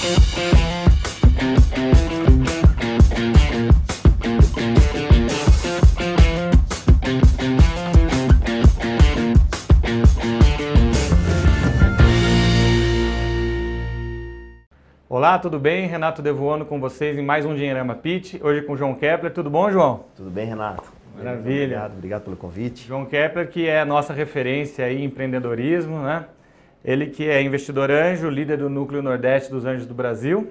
Olá, tudo bem? Renato Devoando com vocês em mais um Dinheirama Pitch. Hoje com o João Kepler. Tudo bom, João? Tudo bem, Renato? Maravilha. Obrigado, obrigado pelo convite. João Kepler, que é a nossa referência em empreendedorismo, né? Ele que é investidor anjo, líder do Núcleo Nordeste dos Anjos do Brasil,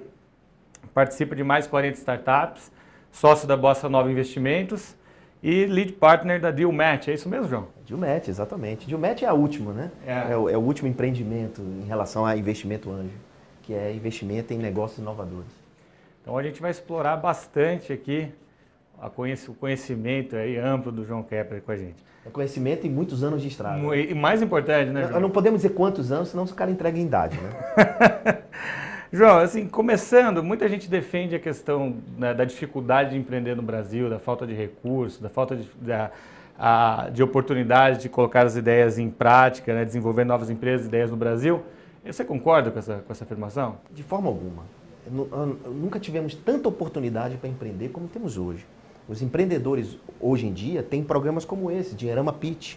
participa de mais 40 startups, sócio da Bossa Nova Investimentos e lead partner da Deal Match. É isso mesmo, João? Dealmatch, exatamente. Dealmatch é a última, né? É. É, o, é o último empreendimento em relação a investimento anjo, que é investimento em negócios inovadores. Então a gente vai explorar bastante aqui a conhec- o conhecimento aí amplo do João Kepler com a gente. É conhecimento e muitos anos de estrada. E mais importante, né, João? não podemos dizer quantos anos, senão o cara entrega em idade, né? João, assim, começando, muita gente defende a questão né, da dificuldade de empreender no Brasil, da falta de recursos, da falta de, da, a- de oportunidade de colocar as ideias em prática, né, desenvolver novas empresas, ideias no Brasil. Você concorda com essa, com essa afirmação? De forma alguma. Nunca tivemos tanta oportunidade para empreender como temos hoje. Os empreendedores hoje em dia têm programas como esse, Dinheirama Pitch.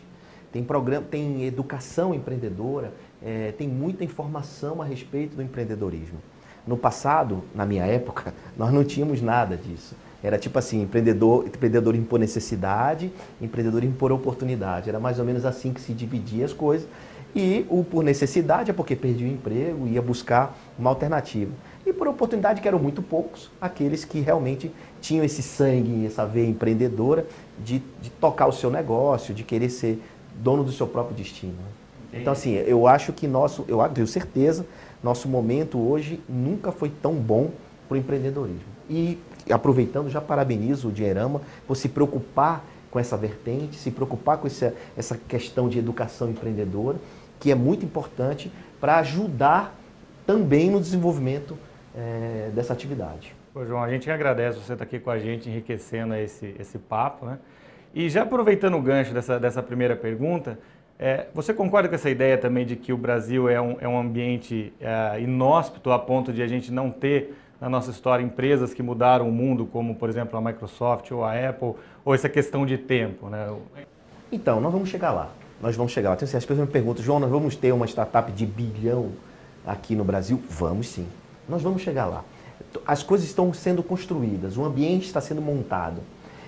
Tem, programa, tem educação empreendedora, eh, tem muita informação a respeito do empreendedorismo. No passado, na minha época, nós não tínhamos nada disso. Era tipo assim, empreendedor, empreendedorismo por necessidade, empreendedorismo por oportunidade. Era mais ou menos assim que se dividia as coisas. E o por necessidade é porque perdia o emprego, ia buscar uma alternativa. E por oportunidade, que eram muito poucos, aqueles que realmente tinham esse sangue, essa veia empreendedora de, de tocar o seu negócio, de querer ser dono do seu próprio destino. né? Então, assim, eu acho que nosso, eu tenho certeza, nosso momento hoje nunca foi tão bom para o empreendedorismo. E aproveitando, já parabenizo o Dinheirama por se preocupar com essa vertente, se preocupar com essa, essa questão de educação empreendedora, que é muito importante para ajudar também no desenvolvimento eh, dessa atividade. João, a gente agradece você estar aqui com a gente, enriquecendo esse, esse papo. Né? E já aproveitando o gancho dessa, dessa primeira pergunta, é, você concorda com essa ideia também de que o Brasil é um, é um ambiente é, inóspito a ponto de a gente não ter na nossa história empresas que mudaram o mundo, como por exemplo a Microsoft ou a Apple, ou essa questão de tempo? Né? Então, nós vamos chegar lá. Nós vamos chegar lá. Tem- As pessoas me perguntam, João, nós vamos ter uma startup de bilhão aqui no Brasil? Vamos sim. Nós vamos chegar lá. As coisas estão sendo construídas, o ambiente está sendo montado.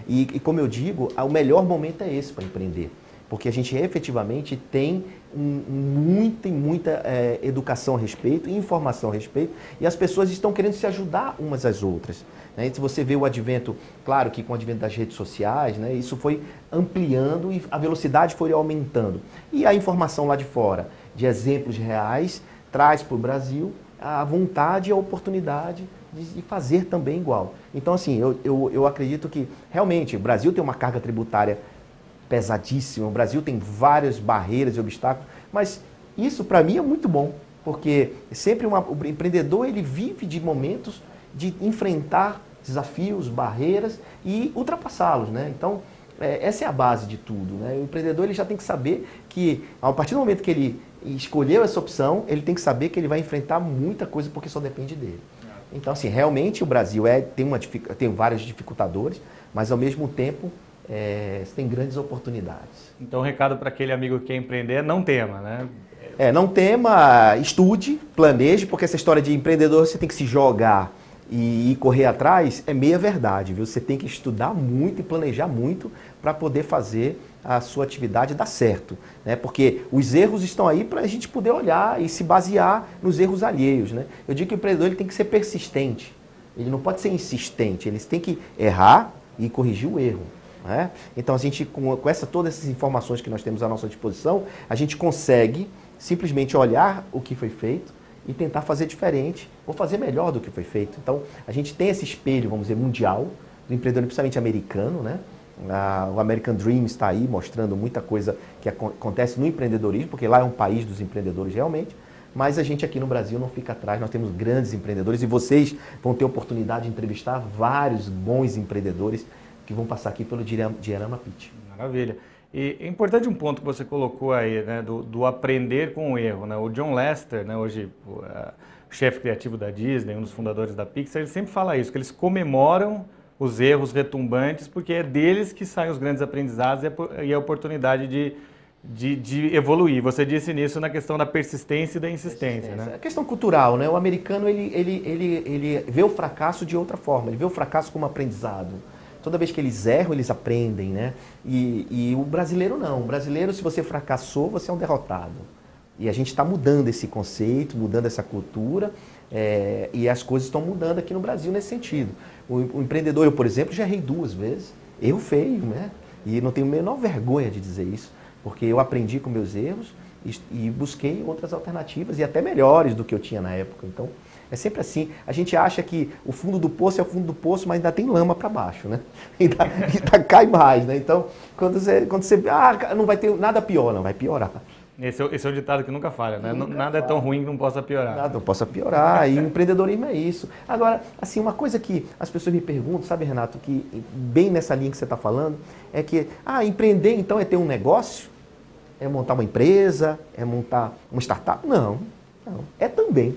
E, e como eu digo, o melhor momento é esse para empreender. Porque a gente efetivamente tem um- muita muita eh, educação a respeito, informação a respeito, e as pessoas estão querendo se ajudar umas às outras. né? Se você vê o advento, claro que com o advento das redes sociais, né, isso foi ampliando e a velocidade foi aumentando. E a informação lá de fora, de exemplos reais, traz para o Brasil a vontade e a oportunidade de fazer também igual. Então, assim, eu, eu, eu acredito que realmente o Brasil tem uma carga tributária pesadíssima, o Brasil tem várias barreiras e obstáculos, mas isso para mim é muito bom, porque sempre uma- o empreendedor ele vive de momentos de enfrentar desafios, barreiras e ultrapassá-los, né? Então, é, essa é a base de tudo, né? O empreendedor ele já tem que saber que a partir do momento que ele escolheu essa opção, ele tem que saber que ele vai enfrentar muita coisa porque só depende dele. Então, assim, realmente o Brasil é, tem, uma, tem vários dificultadores, mas ao mesmo tempo é, tem grandes oportunidades. Então, o recado para aquele amigo que quer empreender não tema, né? É, não tema, estude, planeje, porque essa história de empreendedor você tem que se jogar e correr atrás é meia verdade, viu? Você tem que estudar muito e planejar muito para poder fazer a sua atividade dar certo, né? Porque os erros estão aí para a gente poder olhar e se basear nos erros alheios, né? Eu digo que o empreendedor ele tem que ser persistente, ele não pode ser insistente, ele tem que errar e corrigir o erro. né? Então a gente, com, com essa, todas essas informações que nós temos à nossa disposição, a gente consegue simplesmente olhar o que foi feito e tentar fazer diferente ou fazer melhor do que foi feito. Então a gente tem esse espelho, vamos dizer, mundial, do empreendedor principalmente americano, né? Ah, o American Dream está aí mostrando muita coisa que aco- acontece no empreendedorismo, porque lá é um país dos empreendedores realmente. Mas a gente aqui no Brasil não fica atrás, nós temos grandes empreendedores e vocês vão ter oportunidade de entrevistar vários bons empreendedores que vão passar aqui pelo Diarama Pitch. Maravilha. E é importante um ponto que você colocou aí, né, do, do aprender com o erro. Né? O John Lester, né, hoje pô, é, chefe criativo da Disney, um dos fundadores da Pixar, ele sempre fala isso, que eles comemoram os erros retumbantes, porque é deles que saem os grandes aprendizados e a oportunidade de, de, de, evoluir. Você disse nisso na questão da persistência e da insistência. Né? É questão cultural, né? O americano ele, ele, ele, ele vê o fracasso de outra forma, ele vê o fracasso como aprendizado. Toda vez que eles erram, eles aprendem, né? E, e o brasileiro não. O brasileiro, se você fracassou, você é um derrotado. E a gente está mudando esse conceito, mudando essa cultura, é, e as coisas estão mudando aqui no Brasil nesse sentido. O, empreendedor, eu, por exemplo, já errei duas vezes. Eu feio, né? E não tenho a menor vergonha de dizer isso, porque eu aprendi com meus erros e, e busquei outras alternativas, e até melhores do que eu tinha na época. Então, é sempre assim. A gente acha que o fundo do poço é o fundo do poço, mas ainda tem lama para baixo, né? Ainda, ainda, cai mais, né? Então, quando você, quando você. Ah, não vai ter nada pior, não, vai piorar. Esse é, esse é o ditado que nunca falha, né? Nunca nada falha. é tão ruim que não possa piorar. Nada não possa piorar. E empreendedorismo é isso. Agora, assim, uma coisa que as pessoas me perguntam, sabe, Renato, que bem nessa linha que você está falando, é que, ah, empreender então é ter um negócio? É montar uma empresa? É montar uma startup? Não, não. É também.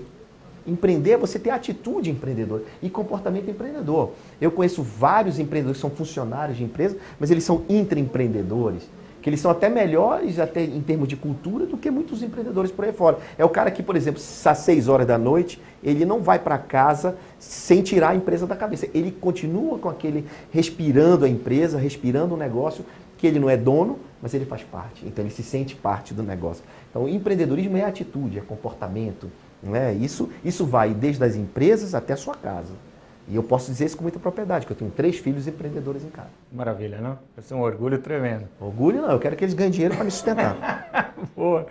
Empreender é você ter atitude empreendedora e comportamento empreendedor. Eu conheço vários empreendedores que são funcionários de empresa, mas eles são intraempreendedores. Que eles são até melhores até em termos de cultura do que muitos empreendedores por aí fora. É o cara que, por exemplo, às 6 horas da noite, ele não vai para casa sem tirar a empresa da cabeça. Ele continua com aquele respirando a empresa, respirando o negócio, que ele não é dono, mas ele faz parte. Então ele se sente parte do negócio. Então, empreendedorismo é atitude, é comportamento, né? Isso, isso vai desde as empresas até a sua casa. E eu posso dizer isso com muita propriedade, que eu tenho três filhos empreendedores em casa. Maravilha, não? Vai ser um orgulho tremendo. Orgulho não, eu quero que eles ganhem dinheiro para me sustentar. Boa.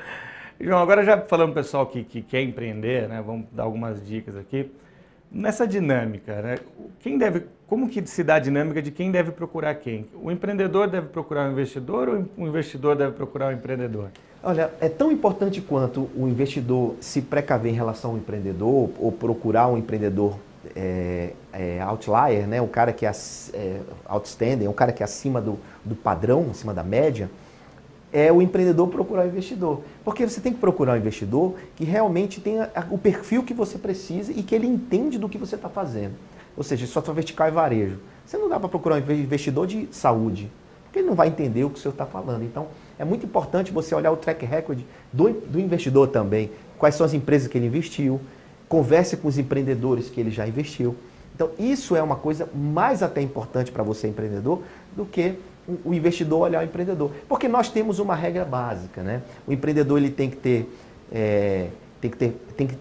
João, agora já falando para o pessoal que, que quer empreender, né? Vamos dar algumas dicas aqui. Nessa dinâmica, né? Quem deve, como que se dá a dinâmica de quem deve procurar quem? O empreendedor deve procurar o investidor ou o investidor deve procurar o empreendedor? Olha, é tão importante quanto o investidor se precaver em relação ao empreendedor ou procurar um empreendedor é, é, outlier, né? um cara que é, é outstanding, um cara que é acima do, do padrão, acima da média, é o empreendedor procurar o investidor. Porque você tem que procurar um investidor que realmente tenha o perfil que você precisa e que ele entende do que você está fazendo. Ou seja, só sua vertical é varejo. Você não dá para procurar um investidor de saúde, porque ele não vai entender o que o senhor está falando. Então, é muito importante você olhar o track record do, do investidor também. Quais são as empresas que ele investiu, converse com os empreendedores que ele já investiu. Então, isso é uma coisa mais até importante para você, empreendedor, do que o investidor olhar o empreendedor. Porque nós temos uma regra básica, né? O empreendedor ele tem que ter. É, tem que, ter, tem que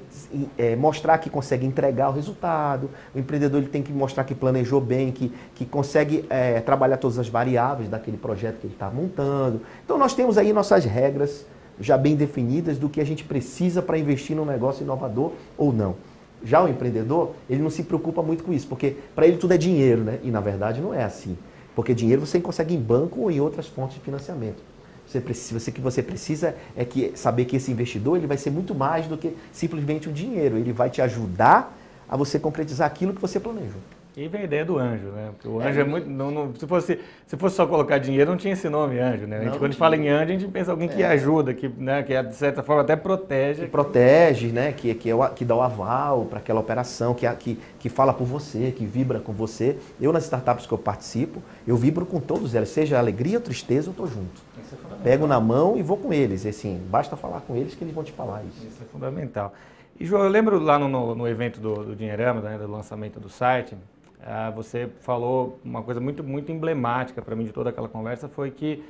é, mostrar que consegue entregar o resultado, o empreendedor ele tem que mostrar que planejou bem, que, que consegue é, trabalhar todas as variáveis daquele projeto que ele está montando. Então nós temos aí nossas regras já bem definidas do que a gente precisa para investir num negócio inovador ou não. Já o empreendedor, ele não se preocupa muito com isso, porque para ele tudo é dinheiro, né? E na verdade não é assim. Porque dinheiro você consegue em banco ou em outras fontes de financiamento. Você precisa, você, que você precisa é que saber que esse investidor ele vai ser muito mais do que simplesmente o dinheiro. Ele vai te ajudar a você concretizar aquilo que você planejou. E vem a ideia do anjo, né? Porque o anjo é, é muito. Não, não, se, fosse, se fosse só colocar dinheiro, não tinha esse nome anjo, né? A gente, quando a gente fala em anjo, a gente pensa alguém que é. ajuda, que, né, que de certa forma até protege. Que protege, né? Que, que, é que dá o aval para aquela operação, que, que, que fala por você, que vibra com você. Eu, nas startups que eu participo, eu vibro com todos elas, seja alegria ou tristeza, eu estou junto. É Pego na mão e vou com eles. Assim, basta falar com eles que eles vão te falar isso. Isso é fundamental. E, João, eu lembro lá no, no, no evento do, do Dinheirama, né, do lançamento do site, ah, você falou uma coisa muito, muito emblemática para mim de toda aquela conversa, foi que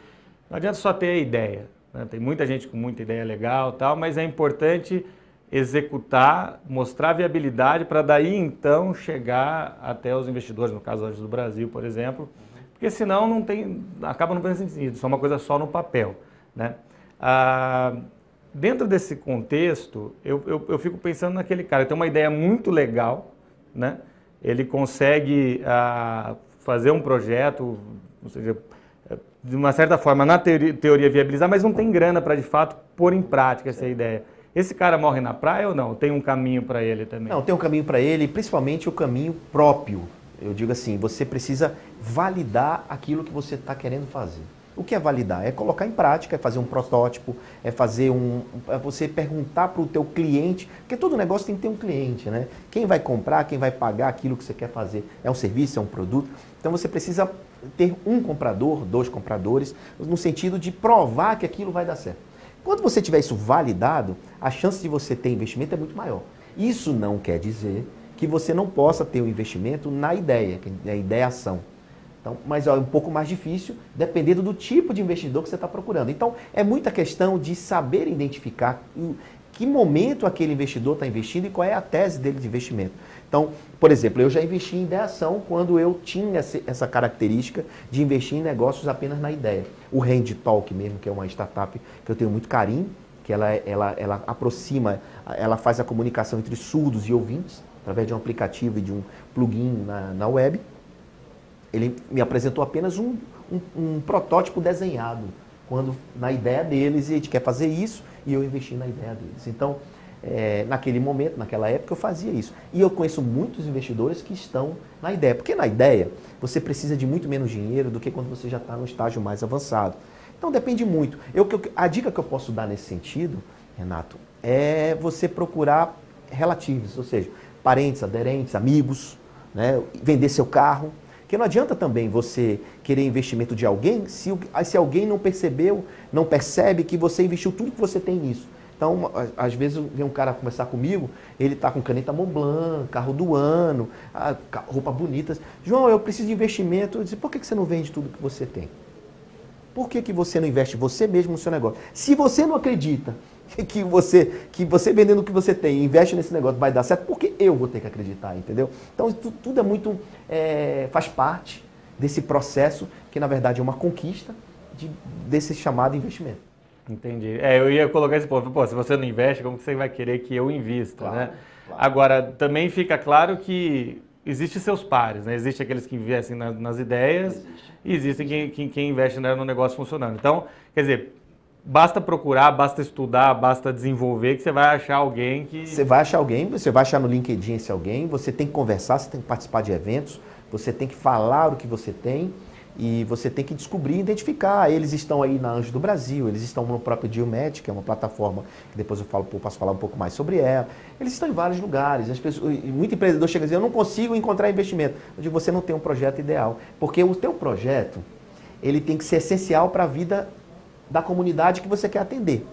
não adianta só ter a ideia. Né? Tem muita gente com muita ideia legal tal, mas é importante executar, mostrar viabilidade para daí então chegar até os investidores, no caso hoje do Brasil, por exemplo, porque senão não tem, acaba não fazendo sentido, só uma coisa só no papel. Né? Ah, dentro desse contexto, eu, eu, eu fico pensando naquele cara, tem uma ideia muito legal, né? Ele consegue ah, fazer um projeto, ou seja, de uma certa forma, na teoria, teoria viabilizar, mas não tem grana para de fato pôr em prática essa ideia. Esse cara morre na praia ou não? Tem um caminho para ele também? Não, tem um caminho para ele, principalmente o caminho próprio. Eu digo assim, você precisa validar aquilo que você está querendo fazer. O que é validar? É colocar em prática, é fazer um protótipo, é fazer um. É você perguntar para o teu cliente, porque todo negócio tem que ter um cliente, né? Quem vai comprar, quem vai pagar aquilo que você quer fazer? É um serviço, é um produto? Então você precisa ter um comprador, dois compradores, no sentido de provar que aquilo vai dar certo. Quando você tiver isso validado, a chance de você ter investimento é muito maior. Isso não quer dizer que você não possa ter um investimento na ideia, que é a. Então, mas é um pouco mais difícil, dependendo do tipo de investidor que você está procurando. Então, é muita questão de saber identificar em que momento aquele investidor está investindo e qual é a tese dele de investimento. Então, por exemplo, eu já investi em ideação quando eu tinha essa característica de investir em negócios apenas na ideia. O Hand Talk mesmo, que é uma startup que eu tenho muito carinho, que ela, ela, ela aproxima, ela faz a comunicação entre surdos e ouvintes, através de um aplicativo e de um plugin na, na web. Ele me apresentou apenas um, um, um, protótipo desenhado, quando na ideia deles, e a gente quer fazer isso, e eu investi na ideia deles. Então, é, naquele momento, naquela época, eu fazia isso. E eu conheço muitos investidores que estão na ideia, porque na ideia você precisa de muito menos dinheiro do que quando você já está no estágio mais avançado. Então depende muito. Eu, a dica que eu posso dar nesse sentido, Renato, é você procurar relativos, ou seja, parentes, aderentes, amigos, né? vender seu carro. Porque não adianta também você querer investimento de alguém se, se alguém não percebeu, não percebe que você investiu tudo que você tem nisso. Então, às vezes vem um cara conversar comigo, ele está com caneta Montblanc, carro do ano, roupa bonita. João, eu preciso de investimento. Eu disse, por que você não vende tudo que você tem? Por que, que você não investe você mesmo no seu negócio? Se você não acredita que você, que você vendendo o que você tem, investe nesse negócio, vai dar certo, porque eu vou ter que acreditar, entendeu? Então tudo é muito, é, faz parte desse processo que na verdade é uma conquista de, desse chamado investimento. Entendi. É, eu ia colocar esse ponto. Pô, se você não investe, como você vai querer que eu invista, claro, né? Claro. Agora, também fica claro que existem seus pares, né? Existem aqueles que investem nas, nas ideias Existe. e existem quem, quem, quem investe no negócio funcionando. Então, quer dizer, basta procurar, basta estudar, basta desenvolver que você vai achar alguém que. Você vai achar alguém, você vai achar no LinkedIn esse alguém, você tem que conversar, você tem que participar de eventos, você tem que falar o que você tem e você tem que descobrir, identificar. Eles estão aí na Anjo do Brasil, eles estão no próprio Geomed, que é uma plataforma que depois eu falo, posso falar um pouco mais sobre ela. Eles estão em vários lugares. As pessoas, muito empreendedor chega a dizer, eu não consigo encontrar investimento. Eu digo, você não tem um projeto ideal. Porque o teu projeto, ele tem que ser essencial para a vida da comunidade que você quer atender.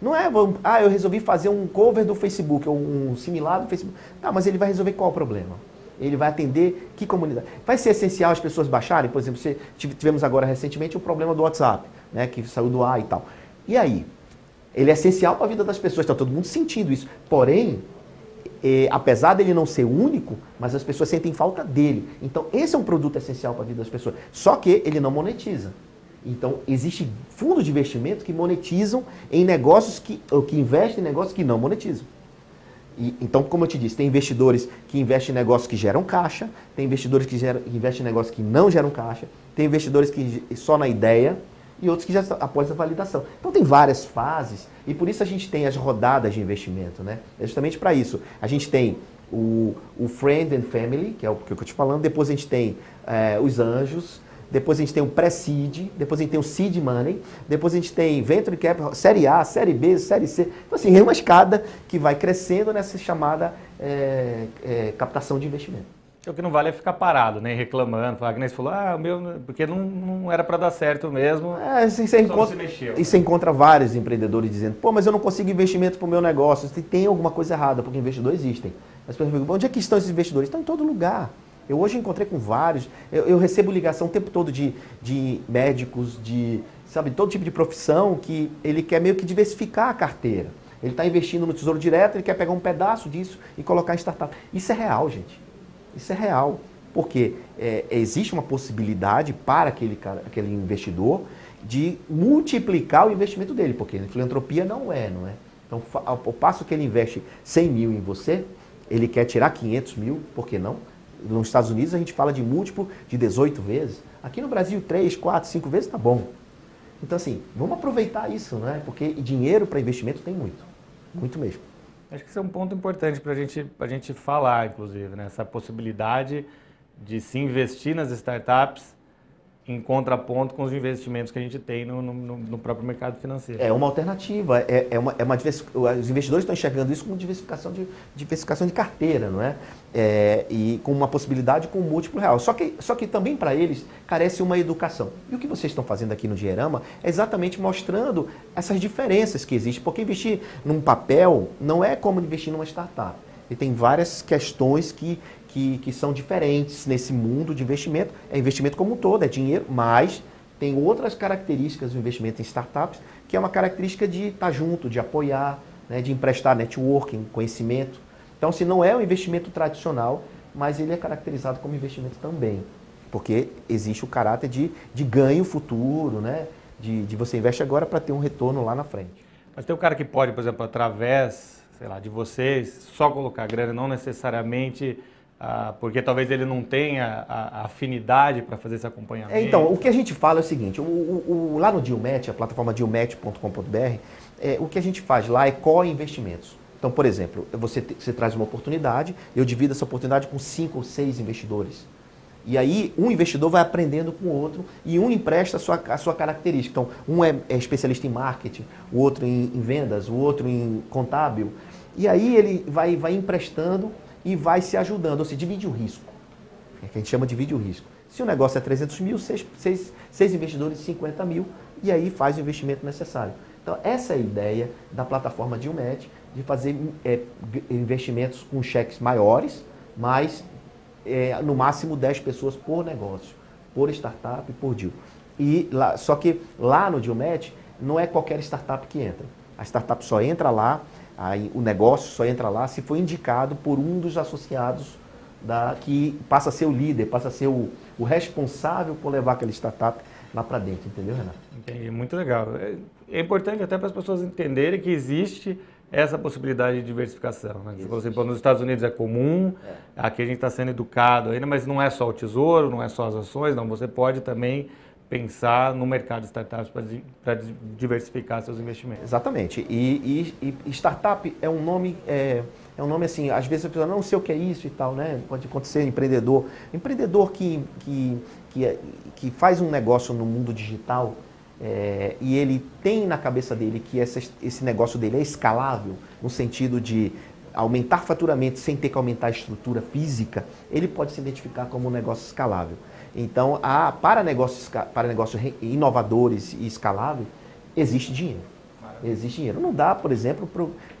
Não é, ah, eu resolvi fazer um cover do Facebook, ou um similar do Facebook. Tá, mas ele vai resolver qual o problema? Ele vai atender que comunidade? Vai ser essencial as pessoas baixarem? Por exemplo, tivemos agora recentemente o problema do WhatsApp, né, que saiu do ar e tal. E aí? Ele é essencial para a vida das pessoas, está todo mundo sentindo isso. Porém, é, apesar dele não ser único, mas as pessoas sentem falta dele. Então, esse é um produto essencial para a vida das pessoas. Só que ele não monetiza. Então, existe fundos de investimento que monetizam em negócios que, ou que investem em negócios que não monetizam. E, então, como eu te disse, tem investidores que investem em negócios que geram caixa, tem investidores que, geram, que investem em negócios que não geram caixa, tem investidores que só na ideia e outros que já após a validação. Então, tem várias fases e por isso a gente tem as rodadas de investimento, né? É justamente para isso. A gente tem o, o Friend and Family, que é o que eu estou te falando, depois a gente tem é, os anjos, depois a gente tem o pré-seed, depois a gente tem o seed money, depois a gente tem venture capital, série A, série B, série C. Então, assim, é uma escada que vai crescendo nessa chamada é, é, captação de investimento. O que não vale é ficar parado, né? Reclamando, nem você falou, ah, o meu, porque não, não era para dar certo mesmo. É, assim, você encontra, e você encontra vários empreendedores dizendo, pô, mas eu não consigo investimento para o meu negócio. Tem alguma coisa errada, porque investidores existem. As pessoas perguntam, onde é que estão esses investidores? Estão em todo lugar. Eu hoje encontrei com vários, eu, eu recebo ligação o tempo todo de, de médicos, de, sabe, todo tipo de profissão que ele quer meio que diversificar a carteira. Ele está investindo no Tesouro Direto, ele quer pegar um pedaço disso e colocar em startup. Isso é real, gente. Isso é real. Porque é, existe uma possibilidade para aquele, aquele investidor de multiplicar o investimento dele, porque filantropia não é, não é? Então, ao passo que ele investe 100 mil em você, ele quer tirar 500 mil, por que não? Nos Estados Unidos a gente fala de múltiplo de 18 vezes. Aqui no Brasil, 3, 4, 5 vezes está bom. Então, assim, vamos aproveitar isso, né? Porque dinheiro para investimento tem muito. Muito mesmo. Acho que isso é um ponto importante para gente, a gente falar, inclusive, né? Essa possibilidade de se investir nas startups em contraponto com os investimentos que a gente tem no, no, no próprio mercado financeiro. É uma alternativa, é, é, uma, é uma os investidores estão enxergando isso como diversificação de, diversificação de carteira, não é? é? E com uma possibilidade com múltiplo real. Só que, só que também para eles carece uma educação. E o que vocês estão fazendo aqui no Dinheirama é exatamente mostrando essas diferenças que existem, porque investir num papel não é como investir numa startup. E tem várias questões que, que, que são diferentes nesse mundo de investimento. É investimento como um todo, é dinheiro, mas tem outras características do investimento em startups, que é uma característica de estar junto, de apoiar, né, de emprestar networking, conhecimento. Então, se não é um investimento tradicional, mas ele é caracterizado como investimento também, porque existe o caráter de, de ganho futuro, né? De, de você investe agora para ter um retorno lá na frente. Mas tem um cara que pode, por exemplo, através, sei lá, de vocês, só colocar grana, não necessariamente ah, porque talvez ele não tenha a, a afinidade para fazer esse acompanhamento. É, então, o que a gente fala é o seguinte, o, o, o lá no Dealmatch, a plataforma dealmatch.com.br, é, o que a gente faz lá é co-investimentos. Então, por exemplo, você, você traz uma oportunidade, eu divido essa oportunidade com cinco ou seis investidores. E aí, um investidor vai aprendendo com o outro e um empresta a sua, a sua característica. Então, um é, é especialista em marketing, o outro em, em, vendas, o outro em contábil. E aí, ele vai, vai emprestando e vai se ajudando, ou seja, divide o risco. É que a gente chama de divide o risco. Se o negócio é 300 mil, seis, seis, seis investidores 50 mil, e aí faz o investimento necessário. Então, essa é a ideia da plataforma Dilmet, de fazer é, investimentos com cheques maiores, mas é, no máximo 10 pessoas por negócio, por startup, por deal. E lá, só que lá no Dilmet, não é qualquer startup que entra. A startup só entra lá Aí o negócio só entra lá se for indicado por um dos associados da, que passa a ser o líder, passa a ser o, o responsável por levar aquela startup lá para dentro, entendeu, Renato? Entendi, muito legal. É, é importante até para as pessoas entenderem que existe essa possibilidade de diversificação. Né? Você falou assim, nos Estados Unidos é comum, é. aqui a gente está sendo educado ainda, mas não é só o tesouro, não é só as ações, não. Você pode também pensar no mercado de startups para diversificar seus investimentos. Exatamente. E, e, e startup é um nome, é, é, um nome assim, às vezes a pessoa não sei o que é isso e tal, né? Pode acontecer empreendedor. Empreendedor que, que, que, é, que faz um negócio no mundo digital é, e ele tem na cabeça dele que essa, esse negócio dele é escalável, no sentido de aumentar faturamento sem ter que aumentar a estrutura física, ele pode se identificar como um negócio escalável. Então, a, para, negócios, para negócios inovadores e escaláveis, existe dinheiro. Existe dinheiro. Não dá, por exemplo,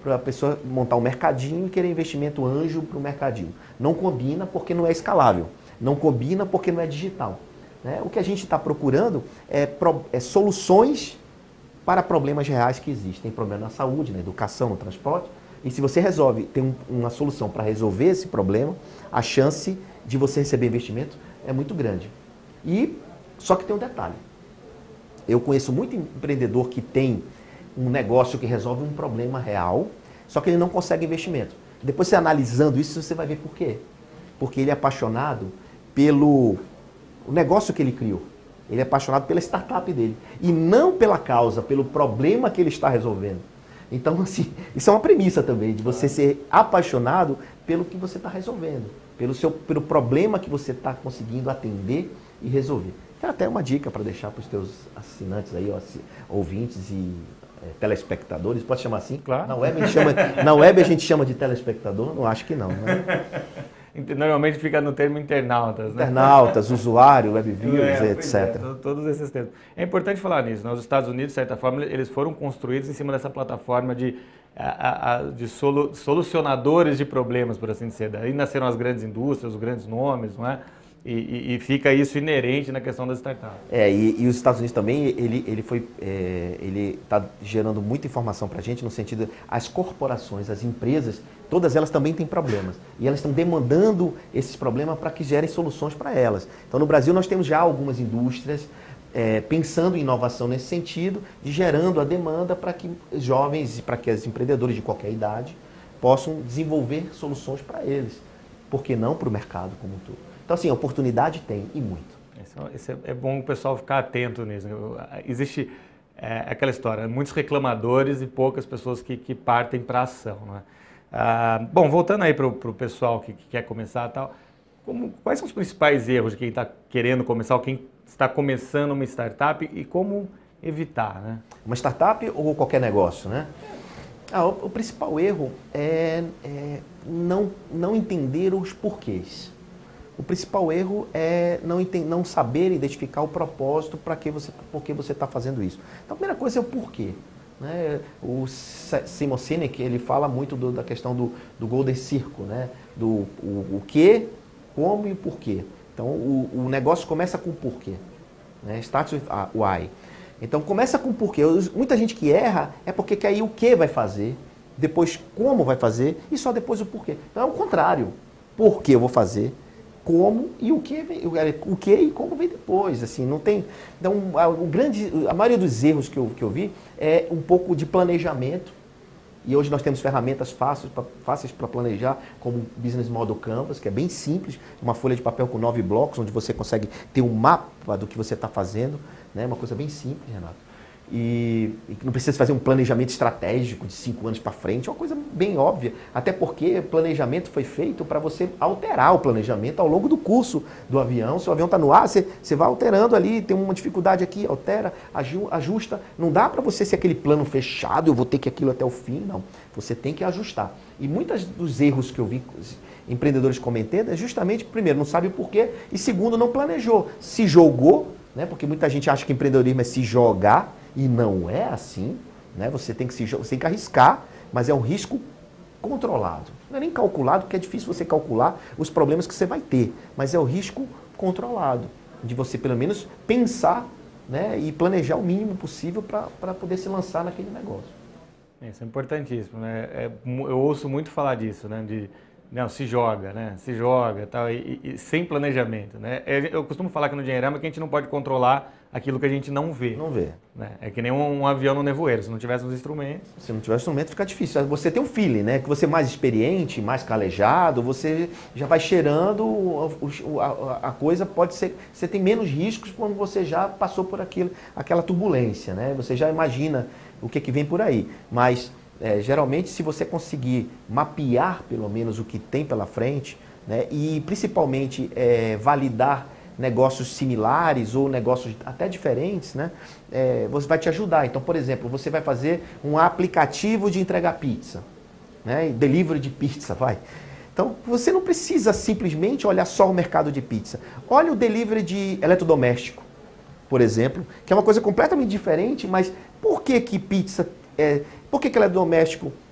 para a pessoa montar um mercadinho e querer investimento anjo para o mercadinho. Não combina porque não é escalável. Não combina porque não é digital. Né? O que a gente está procurando é, pro, é, soluções para problemas reais que existem. Tem problema na saúde, na educação, no transporte. E se você resolve, tem um, uma solução para resolver esse problema, a chance de você receber investimento é muito grande. E só que tem um detalhe. Eu conheço muito empreendedor que tem um negócio que resolve um problema real, só que ele não consegue investimento. Depois você analisando isso, você vai ver por quê. Porque ele é apaixonado pelo o negócio que ele criou. Ele é apaixonado pela startup dele. E não pela causa, pelo problema que ele está resolvendo. Então, assim, isso é uma premissa também, de você ser apaixonado pelo que você está resolvendo pelo, seu, pelo problema que você está conseguindo atender e resolver. Tem até uma dica para deixar para os teus assinantes aí, ó, ouvintes e é, telespectadores, pode chamar assim? Claro. Na web, a gente chama, na web a gente chama de telespectador? Não acho que não. Né? Normalmente fica no termo internautas, né? Internautas, usuário, web views, é, etc. É, todos esses termos. É importante falar nisso. Nos Estados Unidos, de certa forma, eles foram construídos em cima dessa plataforma de a, a, de solu, solucionadores de problemas, por assim dizer. Daí nasceram as grandes indústrias, os grandes nomes, não é? E, e, e fica isso inerente na questão das startups. É, e, e os Estados Unidos também, ele, ele foi, é, ele está gerando muita informação para a gente no sentido, as corporações, as empresas, todas elas também têm problemas. E elas estão demandando esses problemas para que gerem soluções para elas. Então, no Brasil, nós temos já algumas indústrias é, pensando em inovação nesse sentido, de gerando a demanda para que jovens e para que os empreendedores de qualquer idade possam desenvolver soluções para eles. Por que não para o mercado como um todo? Então, assim, a oportunidade tem e muito. Isso, é, é bom o pessoal ficar atento nisso. Existe é, aquela história, muitos reclamadores e poucas pessoas que, que partem para a ação. Né? Ah, bom, voltando aí para o pessoal que, que, quer começar tal, como, quais são os principais erros de quem está querendo começar ou quem está começando uma startup e como evitar, né? Uma startup ou qualquer negócio, né? Ah, o, o, principal erro é, é, não, não entender os porquês. O principal erro é não, entender, não saber identificar o propósito para que você, por que você está fazendo isso. Então, a primeira coisa é o porquê. Né? O Simon Sinek ele fala muito do, da questão do, do Golden Circle, né? do o, o que, como e porquê. Então, o, o negócio começa com o porquê. Né? Starts with why. Então começa com o porquê. Muita gente que erra é porque quer aí o que vai fazer, depois como vai fazer e só depois o porquê. Então é o contrário. Por que eu vou fazer, como e o que vem, o que e como vem depois. Assim, não tem. Então, a, o grande, a maioria dos erros que eu, que eu vi é um pouco de planejamento. E hoje nós temos ferramentas fáceis para planejar, como o Business Model Canvas, que é bem simples, uma folha de papel com nove blocos, onde você consegue ter um mapa do que você está fazendo. Né? Uma coisa bem simples, Renato. E, e não precisa fazer um planejamento estratégico de cinco anos para frente, é uma coisa bem óbvia. Até porque o planejamento foi feito para você alterar o planejamento ao longo do curso do avião. Se o avião está no ar, você, você vai alterando ali, tem uma dificuldade aqui, altera, ajusta. Não dá para você ser aquele plano fechado, eu vou ter que aquilo até o fim, não. Você tem que ajustar. E muitos dos erros que eu vi empreendedores cometendo é justamente, primeiro, não sabe o porquê, e segundo, não planejou. Se jogou né? porque muita gente acha que empreendedorismo é se jogar e não é assim. Né? Você, tem que se, você tem que arriscar, mas é um risco controlado. Não é nem calculado, porque é difícil você calcular os problemas que você vai ter, mas é o risco controlado, de você pelo menos pensar né, e planejar o mínimo possível para poder se lançar naquele negócio. Isso é importantíssimo. Né? É, eu ouço muito falar disso, né? de não, se joga, né? Se joga tal, e, e, sem planejamento, né? É, eu costumo falar que no dinheirama que a gente não pode controlar aquilo que a gente não vê. Não vê. Né? É que nem um, um, avião no nevoeiro, se não tivesse os instrumentos... Se não tivesse instrumento fica difícil. Você tem um feeling, né? Que você é mais experiente, mais calejado, você já vai cheirando, a, a, a coisa pode ser... Você tem menos riscos quando você já passou por aquilo, aquela turbulência, né? Você já imagina o que, que vem por aí. Mas é, geralmente, se você conseguir mapear pelo menos o que tem pela frente, né, e principalmente é, validar negócios similares ou negócios até diferentes, né, é, você vai te ajudar. Então, por exemplo, você vai fazer um aplicativo de entregar pizza, né, delivery de pizza, vai. Então, você não precisa simplesmente olhar só o mercado de pizza. Olha o delivery de eletrodoméstico, por exemplo, que é uma coisa completamente diferente, mas por que que pizza é, por que, que ela é?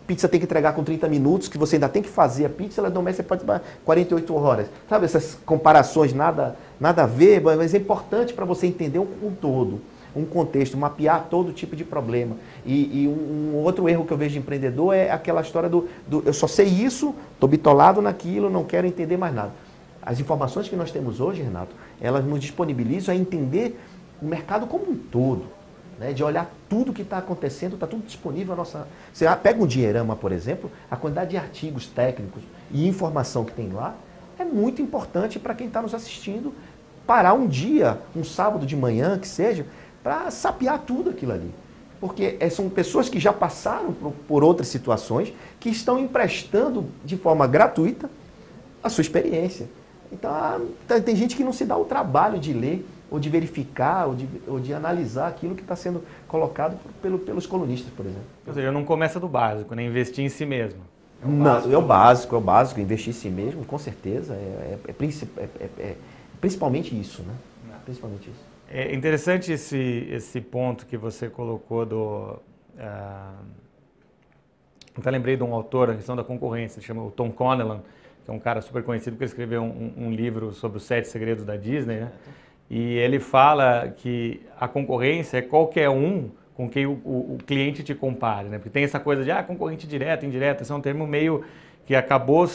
Pizza tem que entregar com 30 minutos, que você ainda tem que fazer a pizza, ela doméstica, pode 48 horas. Sabe, essas comparações nada, nada a ver, mas é importante para você entender um, um, todo, um contexto, mapear todo tipo de problema. E, e um, um, outro erro que eu vejo de empreendedor é aquela história do, do eu só sei isso, estou bitolado naquilo, não quero entender mais nada. As informações que nós temos hoje, Renato, elas nos disponibilizam a entender o mercado como um todo né, de olhar tudo que está acontecendo, está tudo disponível. A nossa... Você pega um dinheirama, por exemplo, a quantidade de artigos técnicos e informação que tem lá é muito importante para quem está nos assistindo parar um dia, um sábado de manhã, que seja, para sapear tudo aquilo ali. Porque é, são pessoas que já passaram por, por outras situações, que estão emprestando de forma gratuita a sua experiência. Então, ah, tem gente que não se dá o trabalho de ler ou de verificar, ou de, ou de analisar aquilo que está sendo colocado pelo, pelos colunistas, por exemplo. Ou seja, não começa do básico, né? Investir em si mesmo. É o não, básico. é o básico, é o básico, investir em si mesmo, com certeza. É, é, é, é principalmente isso, né? Principalmente isso. É interessante esse, esse ponto que você colocou do... Uh, até lembrei de um autor, a questão da concorrência, chama o Tom Connellan, que é um cara super conhecido, que escreveu um, um livro sobre os sete segredos da Disney, né? E ele fala que a concorrência é qualquer um com quem o, o, o cliente te compare, né? Porque tem essa coisa de ah, concorrente direto, indireto, esse é um termo meio que acabou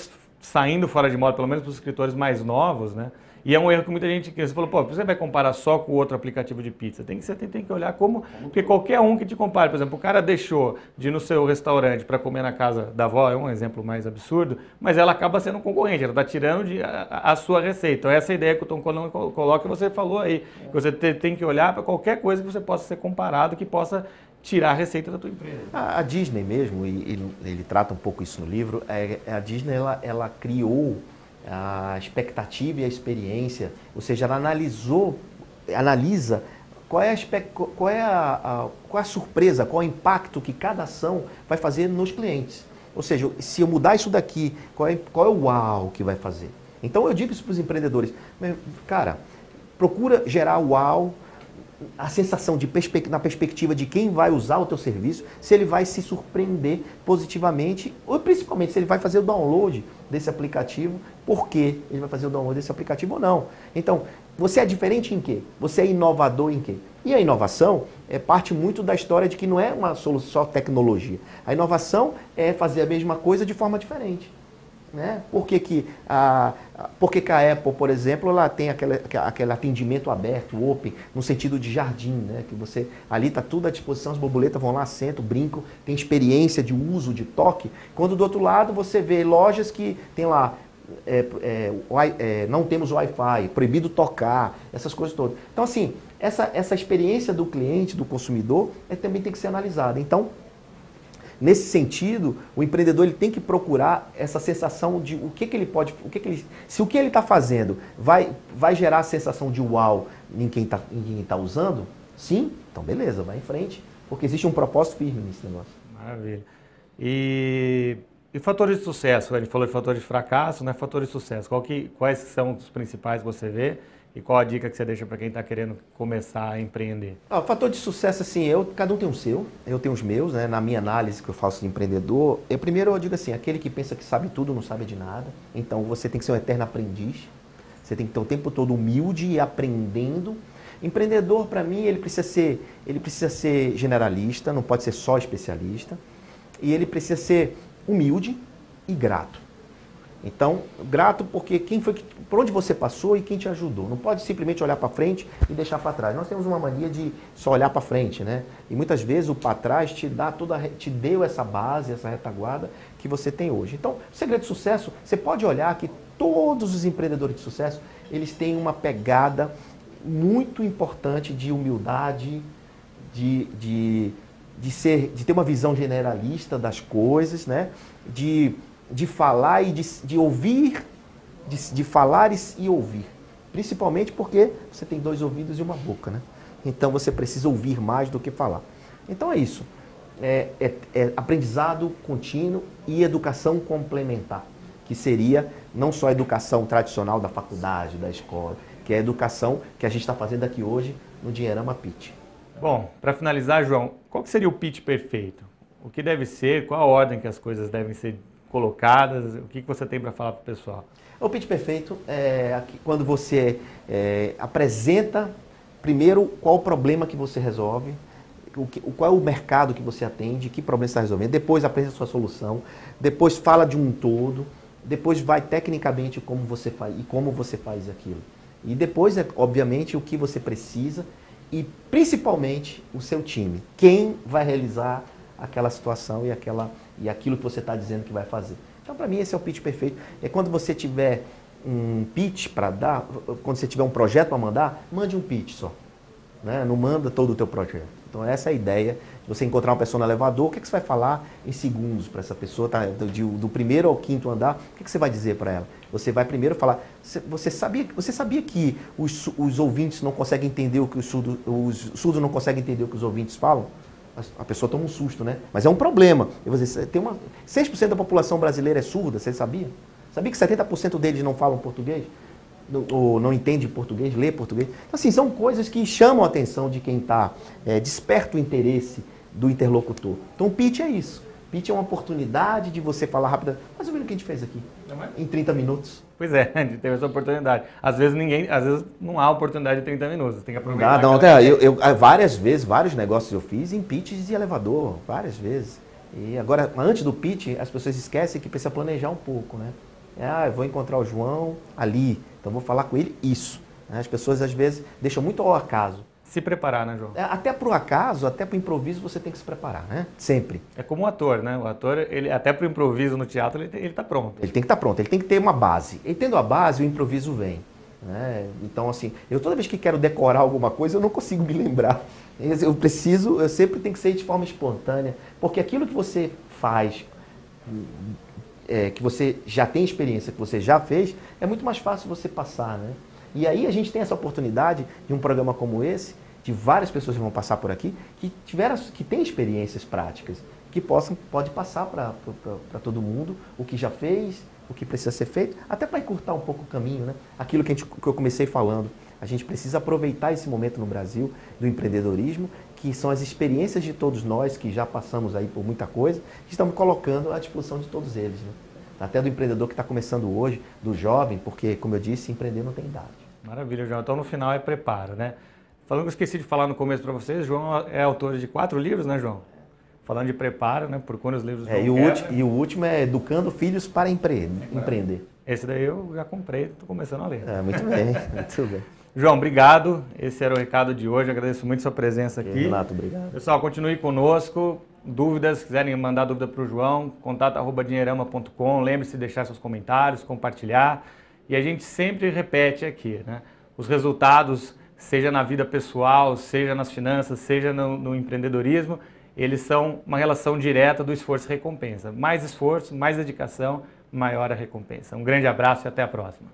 saindo fora de moda, pelo menos para os escritores mais novos, né? E é um erro que muita gente que você falou, pô, você vai comparar só com outro aplicativo de pizza. Tem que, você tem, tem, que olhar como. Porque qualquer um que te compare, por exemplo, o cara deixou de ir no seu restaurante para comer na casa da avó, é um exemplo mais absurdo, mas ela acaba sendo um concorrente, ela está tirando de, a, a, sua receita. Então, essa é a ideia que o Tom Colão coloca, você falou aí. Que você te, tem que olhar para qualquer coisa que você possa ser comparado, que possa tirar a receita da tua empresa. A, a Disney mesmo, e ele, ele, trata um pouco isso no livro, é, a Disney ela, ela criou a expectativa e a experiência, ou seja, ela analisou, analisa qual é, a, qual, é a, a, qual é a surpresa, qual é o impacto que cada ação vai fazer nos clientes. Ou seja, se eu mudar isso daqui, qual é, qual é o uau que vai fazer? Então eu digo isso para os empreendedores, cara, procura gerar uau, a sensação de perspe na perspectiva de quem vai usar o teu serviço, se ele vai se surpreender positivamente, ou principalmente se ele vai fazer o download desse aplicativo, por que ele vai fazer o download desse aplicativo ou não. Então, você é diferente em quê? Você é inovador em quê? E a inovação é parte muito da história de que não é uma solução só tecnologia. A inovação é fazer a mesma coisa de forma diferente. Né? Por que, que, a, por que, que a Apple, por exemplo, ela tem aquele, aquele atendimento aberto, open, no sentido de jardim, né? que você ali está tudo à disposição, as borboletas vão lá, sentam, brincam, tem experiência de uso, de toque. Quando do outro lado você vê lojas que tem lá é, é, é, não temos Wi-Fi, proibido tocar, essas coisas todas. Então, assim, essa, essa experiência do cliente, do consumidor, é, também tem que ser analisada. Então, nesse sentido, o empreendedor ele tem que procurar essa sensação de o que, que ele pode, o que, que ele, se o que ele está fazendo vai, vai gerar a sensação de uau em quem está tá usando, sim, então beleza, vai em frente, porque existe um propósito firme nesse negócio. Maravilha. E e fatores de sucesso? A gente falou de fatores de fracasso, né? Fatores de sucesso. Que, quais são os principais que você vê? E qual a dica que você deixa para quem está querendo começar a empreender? Ah, o fator de sucesso, assim, eu, cada um tem o seu, eu tenho os meus, né? Na minha análise que eu faço de empreendedor, eu, primeiro eu digo assim, aquele que pensa que sabe tudo não sabe de nada. Então você tem que ser um eterno aprendiz. Você tem que ter o tempo todo humilde e aprendendo. Empreendedor, para mim, ele precisa ser, ele precisa ser generalista, não pode ser só especialista. E ele precisa ser humilde e grato. Então, grato porque quem foi por onde você passou e quem te ajudou. Não pode simplesmente olhar para frente e deixar para trás. Nós temos uma mania de só olhar para frente, né? E muitas vezes o para trás te dá toda te deu essa base, essa retaguarda que você tem hoje. Então, segredo de sucesso, você pode olhar que todos os empreendedores de sucesso, eles têm uma pegada muito importante de humildade, de, de de, ser, de ter uma visão generalista das coisas, né? de, de falar e de, de ouvir, de, de falar e, ouvir. Principalmente porque você tem dois ouvidos e uma boca. Né? Então você precisa ouvir mais do que falar. Então é isso. É, é, é, aprendizado contínuo e educação complementar, que seria não só a educação tradicional da faculdade, da escola, que é a educação que a gente está fazendo aqui hoje no Dinheirama Pitch. Bom, para finalizar, João, qual seria o pitch perfeito? O que deve ser? Qual a ordem que as coisas devem ser colocadas? O que você tem para falar para o pessoal? O pitch perfeito é quando você é, apresenta primeiro qual o problema que você resolve, o que, qual é o mercado que você atende, que problema você está resolvendo, depois apresenta a sua solução, depois fala de um todo, depois vai tecnicamente como você faz e como você faz aquilo. E depois, é, obviamente, o que você precisa e principalmente o seu time. Quem vai realizar aquela situação e, aquela, e aquilo que você está dizendo que vai fazer. Então, para mim, esse é o pitch perfeito. É quando você tiver um pitch para dar, quando você tiver um projeto para mandar, mande um pitch só. Né? Não manda todo o teu projeto. Então, essa é a ideia você encontrar uma pessoa no elevador, o que, é que você vai falar em segundos para essa pessoa, tá? do, do, primeiro ao quinto andar, o que, é que você vai dizer para ela? Você vai primeiro falar, você sabia, você sabia que os, os ouvintes não conseguem entender o que os surdos, os surdos não conseguem entender o que os ouvintes falam? A pessoa toma um susto, né? Mas é um problema. Você tem uma 6% da população brasileira é surda, você sabia? Sabia que 70% deles não falam português? ou não entende português, lê português. Então, assim, são coisas que chamam a atenção de quem está, é, desperta o interesse do interlocutor. Então o pitch é isso. Pitch é uma oportunidade de você falar rápido. Mais ou menos o que a gente fez aqui. É? Em 30 minutos. Pois é, a gente teve essa oportunidade. Às vezes ninguém, às vezes não há oportunidade de 30 minutos. Tem que aproveitar. Não, não, até, eu, eu, várias vezes, vários negócios eu fiz em pitches de elevador, várias vezes. E agora, antes do pitch, as pessoas esquecem que precisa planejar um pouco, né? É, ah, eu vou encontrar o João ali, então vou falar com ele isso. As pessoas às vezes deixam muito ao acaso. Se preparar, né, João? É, até para o acaso, até para o improviso, você tem que se preparar, né? Sempre. É como um ator, né? O ator, ele, até para o improviso no teatro, ele está pronto. Ele tem que estar tá pronto, ele tem que ter uma base. E tendo a base, o improviso vem. Né? Então, assim, eu toda vez que quero decorar alguma coisa, eu não consigo me lembrar. Eu preciso, eu sempre tem que ser de forma espontânea, porque aquilo que você faz é, que você já tem experiência, que você já fez, é muito mais fácil você passar, né? E aí a gente tem essa oportunidade de um programa como esse, de várias pessoas que vão passar por aqui, que tiveram, que têm experiências práticas, que possam, pode passar para todo mundo o que já fez, o que precisa ser feito, até para encurtar um pouco o caminho, né? Aquilo que, gente, que eu comecei falando. A gente precisa aproveitar esse momento no Brasil do empreendedorismo, que são as experiências de todos nós que já passamos aí por muita coisa, que estamos colocando à disposição de todos eles. Né? Até do empreendedor que está começando hoje, do jovem, porque, como eu disse, empreender não tem idade. Maravilha, João. Então, no final é preparo, né? Falando que eu esqueci de falar no começo para vocês, João é autor de quatro livros, né, João? Falando de preparo, né? Por quando os livros é, e, o último, e o último é Educando Filhos para Empre é, Empreender. Esse daí eu já comprei, estou começando a ler. É, muito bem, muito bem. João, obrigado. Esse era o recado de hoje. Agradeço muito sua presença aqui. Renato, obrigado. Pessoal, continue conosco. Dúvidas, se quiserem mandar dúvida para o João, contato.dinheirama.com. Lembre-se de deixar seus comentários, compartilhar. E a gente sempre repete aqui, né? Os resultados, seja na vida pessoal, seja nas finanças, seja no, no empreendedorismo, eles são uma relação direta do esforço e recompensa. Mais esforço, mais dedicação, maior a recompensa. Um grande abraço e até a próxima.